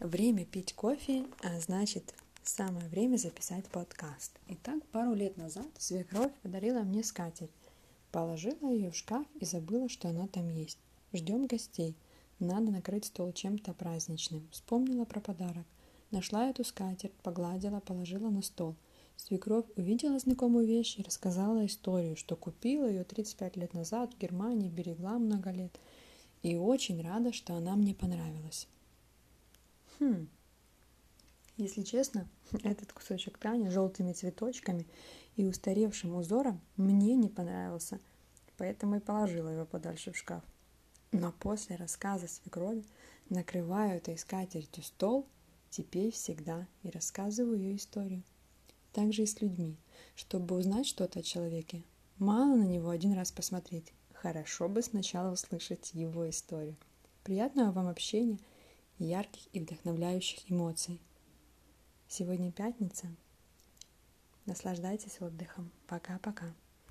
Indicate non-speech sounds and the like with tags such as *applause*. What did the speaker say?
Время пить кофе, а значит, самое время записать подкаст. Итак, пару лет назад свекровь подарила мне скатерть. Положила ее в шкаф и забыла, что она там есть. Ждем гостей. Надо накрыть стол чем-то праздничным. Вспомнила про подарок. Нашла эту скатерть, погладила, положила на стол. Свекровь увидела знакомую вещь и рассказала историю, что купила ее 35 лет назад в Германии, берегла много лет. И очень рада, что она мне понравилась. Хм. Если честно, *laughs* этот кусочек ткани с желтыми цветочками и устаревшим узором мне не понравился, поэтому и положила его подальше в шкаф. Но после рассказа свекрови накрываю этой скатертью стол теперь всегда и рассказываю ее историю. Также и с людьми. Чтобы узнать что-то о человеке, мало на него один раз посмотреть. Хорошо бы сначала услышать его историю. Приятного вам общения – ярких и вдохновляющих эмоций. Сегодня пятница. Наслаждайтесь отдыхом. Пока-пока.